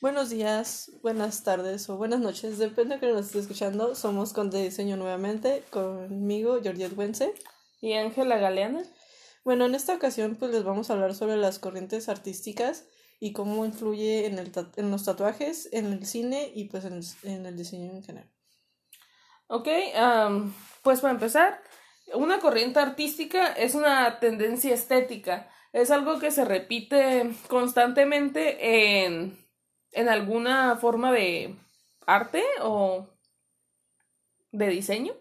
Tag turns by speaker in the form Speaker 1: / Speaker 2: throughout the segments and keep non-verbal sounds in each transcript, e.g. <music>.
Speaker 1: Buenos días, buenas tardes o buenas noches, depende de que nos esté escuchando. Somos con de Diseño nuevamente, conmigo, Georgette Wense.
Speaker 2: Y Ángela Galeana.
Speaker 1: Bueno, en esta ocasión pues les vamos a hablar sobre las corrientes artísticas y cómo influye en, el en los tatuajes, en el cine y pues en, en el diseño en general.
Speaker 2: Ok, pues para empezar, una corriente artística es una tendencia estética, es algo que se repite constantemente en, en alguna forma de arte o de diseño.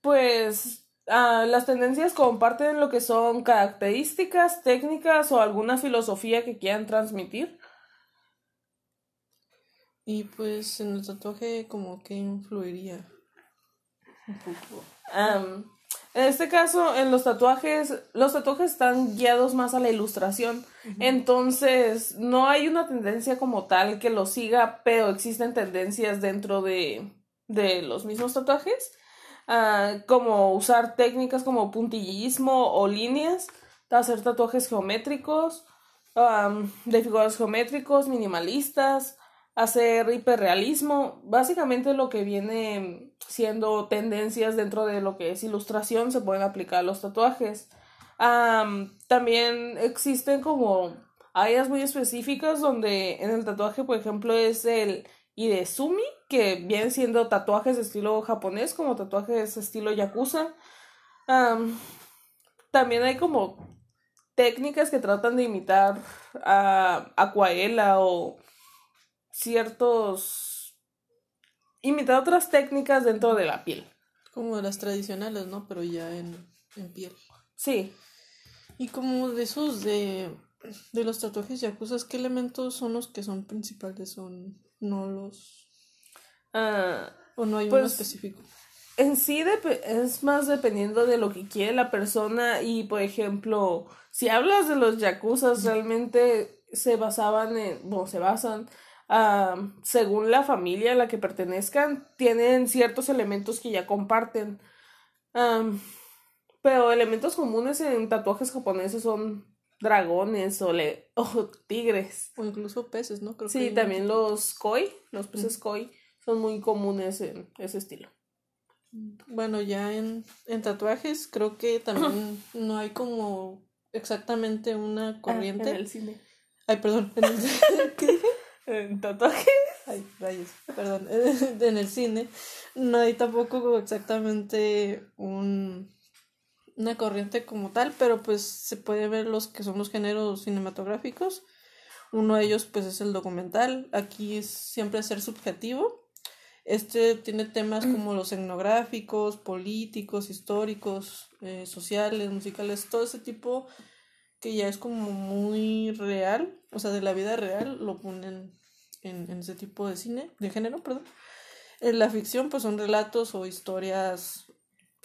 Speaker 2: pues ah, las tendencias comparten lo que son características, técnicas o alguna filosofía que quieran transmitir.
Speaker 1: Y pues en el tatuaje como que influiría un poco.
Speaker 2: En este caso, en los tatuajes, los tatuajes están guiados más a la ilustración. Entonces, no hay una tendencia como tal que lo siga, pero existen tendencias dentro de, de los mismos tatuajes. Ah, como usar técnicas como puntillismo o líneas, hacer tatuajes geométricos, de figuras geométricos, minimalistas, hacer hiperrealismo, básicamente lo que viene siendo tendencias dentro de lo que es ilustración se pueden aplicar a los tatuajes. también existen como áreas muy específicas donde en el tatuaje, por ejemplo, es el idezumi, que viene siendo tatuajes de estilo japonés, como tatuajes de estilo yakuza. también hay como técnicas que tratan de imitar a acuarela o ciertos... imitar otras técnicas dentro de la piel.
Speaker 1: Como las tradicionales, ¿no? Pero ya en, en piel.
Speaker 2: Sí.
Speaker 1: Y como de esos de, de los tatuajes yakuza, ¿qué elementos son los que son principales? Son no los...
Speaker 2: Ah,
Speaker 1: ¿O no hay uno pues, específico?
Speaker 2: En sí es más dependiendo de lo que quiere la persona y, por ejemplo, si hablas de los yakuza, realmente se basaban en, bueno, se basan según la familia a la que pertenezcan, tienen ciertos elementos que ya comparten. pero elementos comunes en tatuajes japoneses son dragones o, le <laughs> o tigres.
Speaker 1: O incluso peces, ¿no?
Speaker 2: Creo sí, también los koi, los peces koi, son muy comunes en ese estilo.
Speaker 1: Bueno, ya en, en tatuajes creo que también <clears throat> no hay como exactamente una ah, corriente.
Speaker 2: en el cine.
Speaker 1: Ay, perdón. <laughs>
Speaker 2: ¿Qué dije? En tatuaje.
Speaker 1: Ay, rayos, perdón, <laughs> en el cine no hay tampoco exactamente un, una corriente como tal, pero pues se puede ver los que son los géneros cinematográficos. Uno de ellos pues es el documental, aquí es siempre ser subjetivo. Este tiene temas como los etnográficos, políticos, históricos, eh, sociales, musicales, todo ese tipo que ya es como muy real, o sea, de la vida real, lo ponen en, ese tipo de cine, de género, perdón. En la ficción, pues son relatos o historias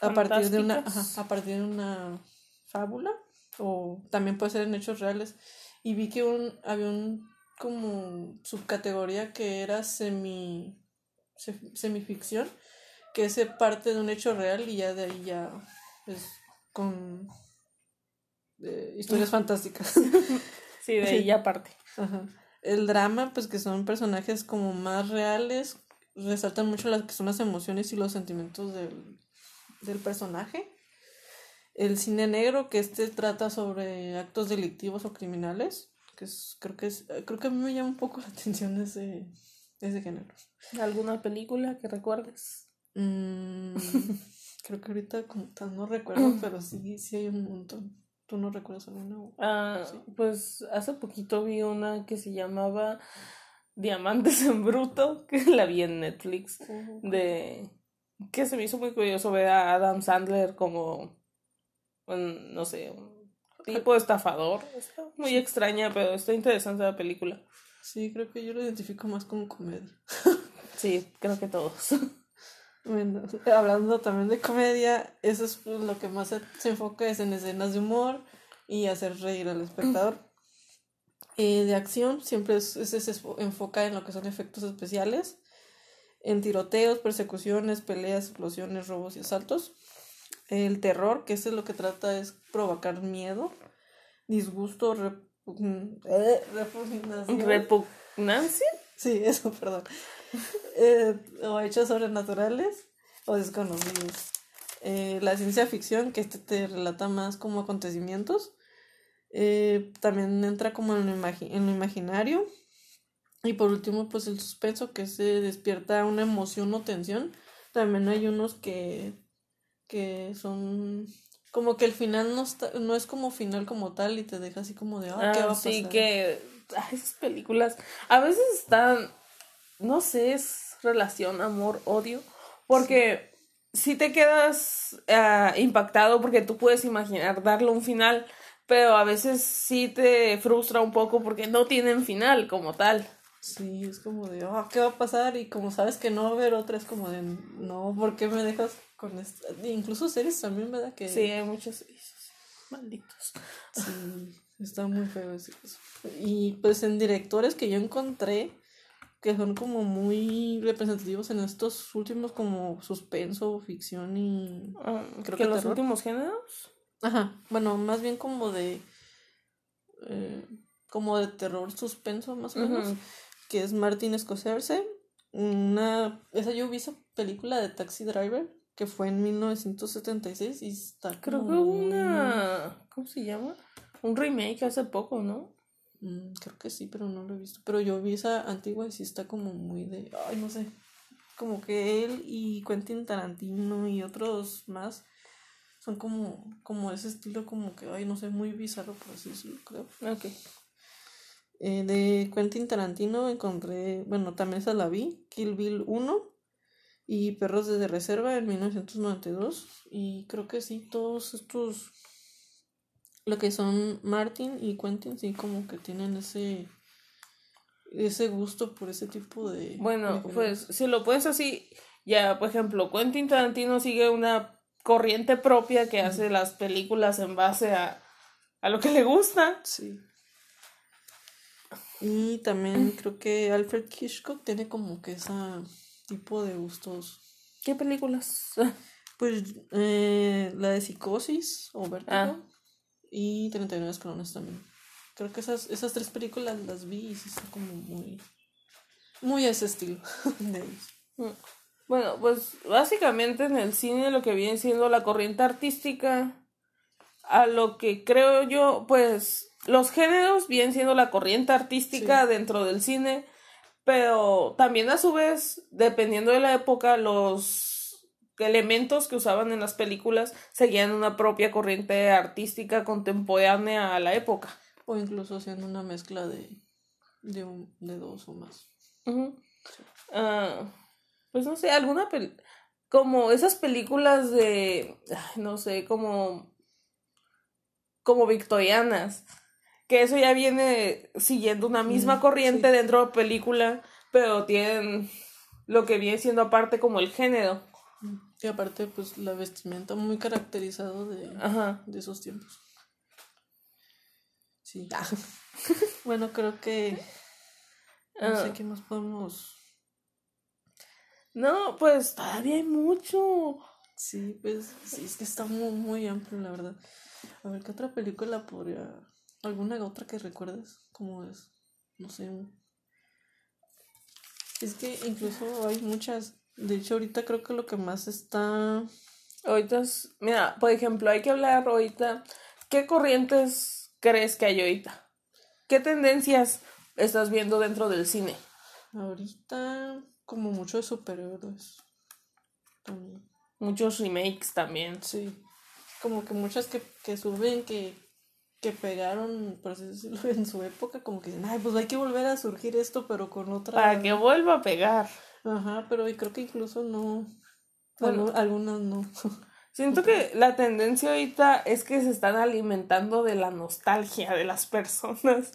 Speaker 1: a partir de una, a partir de una fábula, o también puede ser en hechos reales. Y vi que un, había un como subcategoría que era semi semificción, que es parte de un hecho real y ya de ahí ya es con historias fantásticas. <laughs>
Speaker 2: sí, de ahí aparte.
Speaker 1: El drama, pues que son personajes como más reales, resaltan mucho las que son las emociones y los sentimientos del, del personaje. El cine negro, que este trata sobre actos delictivos o criminales, que es, creo que es, creo que a mí me llama un poco <laughs> la atención ese, ese género.
Speaker 2: ¿Alguna película que recuerdes?
Speaker 1: Mm, <laughs> creo que ahorita no recuerdo, pero sí, sí hay un montón. ¿Tú no recuerdas alguna?
Speaker 2: Ah, pues hace poquito vi una que se llamaba Diamantes en Bruto, que la vi en Netflix, de que se me hizo muy curioso ver a Adam Sandler como, no sé, un tipo de estafador. Está muy extraña, pero está interesante la película.
Speaker 1: Sí, creo que yo lo identifico más como comedia.
Speaker 2: sí, creo que todos. <laughs>
Speaker 1: Bueno, <laughs> hablando también de comedia, eso es lo que más se, enfoca es en escenas de humor y hacer reír al espectador. <clears throat> Eh, de acción siempre es, se enfoca en lo que son efectos especiales, en tiroteos, persecuciones, peleas, explosiones, robos y asaltos. El terror, que es lo que trata es provocar miedo, disgusto, eh, repugnación.
Speaker 2: ¿Repugnancia?
Speaker 1: Sí, <laughs> eso, perdón. Eh, o hechos sobrenaturales o desconocidos. Eh, la ciencia ficción, que este te relata más como acontecimientos. Eh, también entra como en lo, en lo imaginario. Y por último, pues el suspenso, que se despierta una emoción o tensión. También hay unos que, que son como que el final no, está, no es como final como tal y te deja así como de, ah, ¿qué va a pasar?
Speaker 2: Sí, que esas películas a veces están, no sé, es relación, amor, odio, porque si te quedas ah, impactado porque tú puedes imaginar darle un final, pero a veces sí te frustra un poco porque no tienen final como tal.
Speaker 1: Sí, es como de, ah, ¿qué va a pasar? Y como sabes que no va a haber otra, es como de, no, ¿por qué me dejas con esto? Incluso series también, ¿verdad? Que...
Speaker 2: Sí, hay muchos malditos.
Speaker 1: Sí, está muy feo eso. Y pues en directores que yo encontré, que son como muy representativos en estos últimos como suspenso, ficción y...
Speaker 2: Ah, creo que, los últimos géneros.
Speaker 1: Ajá, bueno, más bien como de... Eh, como de terror suspenso más o menos, que es Martin Scorsese. Una, esa yo vi esa película de Taxi Driver, que fue en 1976 y está
Speaker 2: Creo que una... ¿Cómo se llama? Un remake hace poco, ¿no?
Speaker 1: Mm, creo que sí, pero no lo he visto. Pero yo vi esa antigua y sí está como muy de... Ay, no sé. Como que él y Quentin Tarantino y otros más son como, como ese estilo como que, ay, no sé, muy bizarro, por así decirlo, creo.
Speaker 2: Ok.
Speaker 1: Eh, de Quentin Tarantino encontré, bueno, también esa la vi, Kill Bill 1 y Perros de Reserva en 1992. Y creo que sí, todos estos, lo que son Martin y Quentin, sí, como que tienen ese ese gusto por ese tipo de...
Speaker 2: Bueno, pues si lo puedes así, ya, por ejemplo, Quentin Tarantino sigue una corriente propia que hace las películas en base a, a lo que le gusta.
Speaker 1: Sí. Y también creo que Alfred Hitchcock tiene como que ese tipo de gustos.
Speaker 2: ¿Qué películas?
Speaker 1: Pues eh, la de Psicosis o Vertigo ah. Y 39 escalones también. Creo que esas, esas tres películas las vi y sí está como muy, muy a ese estilo <laughs> de
Speaker 2: mm. Bueno, pues básicamente en el cine lo que viene siendo la corriente artística, a lo que creo yo, pues los géneros vienen siendo la corriente artística dentro del cine, pero también a su vez, dependiendo de la época, los elementos que usaban en las películas seguían una propia corriente artística contemporánea a la época.
Speaker 1: O incluso siendo una mezcla de, de, un, de dos o más.
Speaker 2: Ah, pues no sé, alguna como esas películas de, no sé, como como victorianas que eso ya viene siguiendo una misma corriente dentro de la película, pero tienen lo que viene siendo aparte como el género.
Speaker 1: Y aparte, pues la vestimenta muy caracterizado de, de esos tiempos. Sí. Ah. <laughs> bueno, creo que. No sé ah. qué más podemos.
Speaker 2: No, pues todavía hay mucho.
Speaker 1: Sí, pues sí, es que está muy, muy amplio, la verdad. A ver, ¿qué otra película podría ¿Alguna otra que recuerdes? ¿Cómo es? No sé. Es que incluso hay muchas. De hecho, ahorita creo que lo que más está.
Speaker 2: Ahorita, mira, por ejemplo, hay que hablar ahorita. ¿Qué corrientes crees que hay ahorita? ¿Qué tendencias estás viendo dentro del cine?
Speaker 1: Ahorita, como muchos superhéroes.
Speaker 2: También. Muchos remakes también.
Speaker 1: Sí. Como que muchas que, que suben, que que pegaron, por así decirlo, <laughs> en su época, como que dicen, ay, pues hay que volver a surgir esto, pero con otra.
Speaker 2: Para que vuelva a pegar.
Speaker 1: Ajá, pero creo que incluso no. Bueno, algunas no. <laughs>
Speaker 2: Siento que la tendencia ahorita es que se están alimentando de la nostalgia de las personas.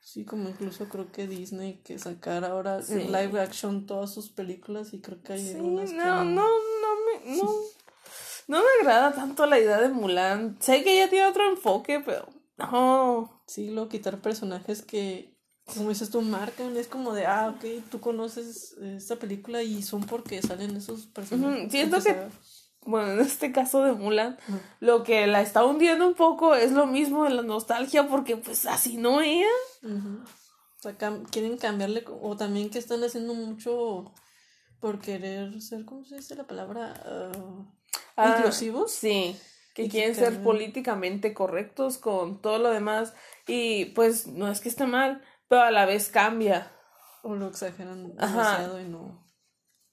Speaker 1: Sí, como incluso creo que Disney que sacar ahora en live action todas sus películas y creo que hay
Speaker 2: sí, no, no, no me, no, no me agrada tanto la idea de Mulan. Sé que ella tiene otro enfoque, pero no.
Speaker 1: Sí, lo quitar personajes que, como dices tú, marcan. Es como de, ah, ok, tú conoces esta película y son porque salen esos personajes.
Speaker 2: Siento que bueno, en este caso de Mulan, lo que la está hundiendo un poco es lo mismo de la nostalgia, porque pues así no era.
Speaker 1: O sea, quieren cambiarle, o también que están haciendo mucho por querer ser, ¿cómo se dice la palabra? Ah, inclusivos.
Speaker 2: Sí, que quieren ser políticamente correctos con todo lo demás. Y pues no es que esté mal, pero a la vez cambia.
Speaker 1: O lo exageran demasiado y no.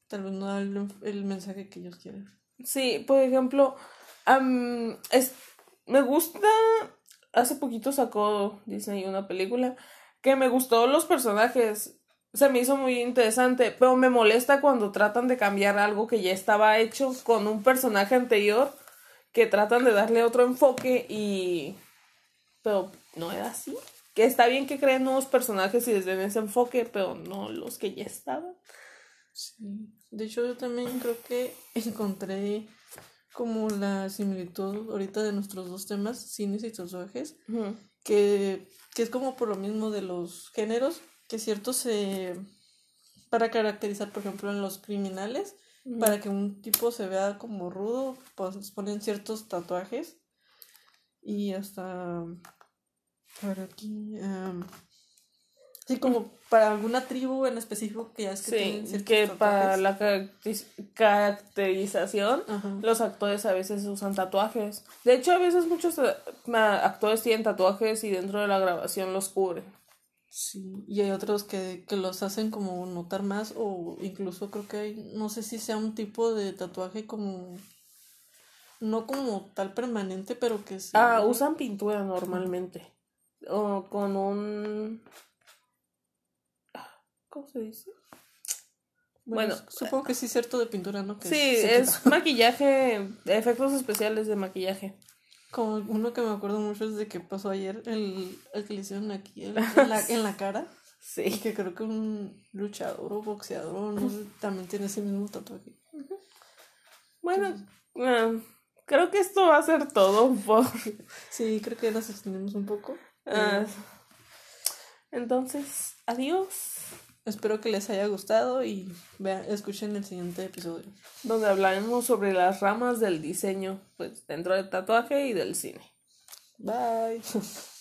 Speaker 1: Tal vez no da el, mensaje que ellos quieren.
Speaker 2: Sí, por ejemplo, es, me gusta. Hace poquito sacó Disney una película que me gustó los personajes. Se me hizo muy interesante, pero me molesta cuando tratan de cambiar algo que ya estaba hecho con un personaje anterior, que tratan de darle otro enfoque y... Pero no era así. Que está bien que creen nuevos personajes y desde ese enfoque, pero no los que ya estaban.
Speaker 1: Sí. De hecho, yo también creo que <laughs> encontré como la similitud ahorita de nuestros dos temas, cines y tatuajes, que, que es como por lo mismo de los géneros, que cierto se... para caracterizar, por ejemplo, en los criminales, para que un tipo se vea como rudo, pues ponen ciertos tatuajes y hasta para aquí. sí, como para alguna tribu en específico que ya es que
Speaker 2: sí, que para la caracterización los actores a veces usan tatuajes. De hecho, a veces muchos eh, actores tienen tatuajes y dentro de la grabación los cubren.
Speaker 1: Sí, y hay otros que, que los hacen como notar más o incluso creo que hay, no sé si sea un tipo de tatuaje como no como tal permanente, pero que
Speaker 2: sí. Ah, usan pintura normalmente o con un... ¿Cómo se dice?
Speaker 1: Bueno, supongo que sí es cierto de pintura, ¿no?
Speaker 2: sí, es maquillaje, efectos especiales de maquillaje.
Speaker 1: Como uno que me acuerdo mucho es de que pasó ayer, el, el que le hicieron aquí <laughs> en, la, en la cara. Sí. que creo que un luchador o boxeador no también tiene ese mismo tatuaje.
Speaker 2: Bueno, ah, creo que esto va a ser todo por...
Speaker 1: Sí, creo que nos extendimos un poco.
Speaker 2: Ah, entonces, adiós.
Speaker 1: Espero que les haya gustado y vean, escuchen el siguiente episodio.
Speaker 2: Donde hablaremos sobre las ramas del diseño, pues dentro del tatuaje y del cine.
Speaker 1: Bye. <laughs>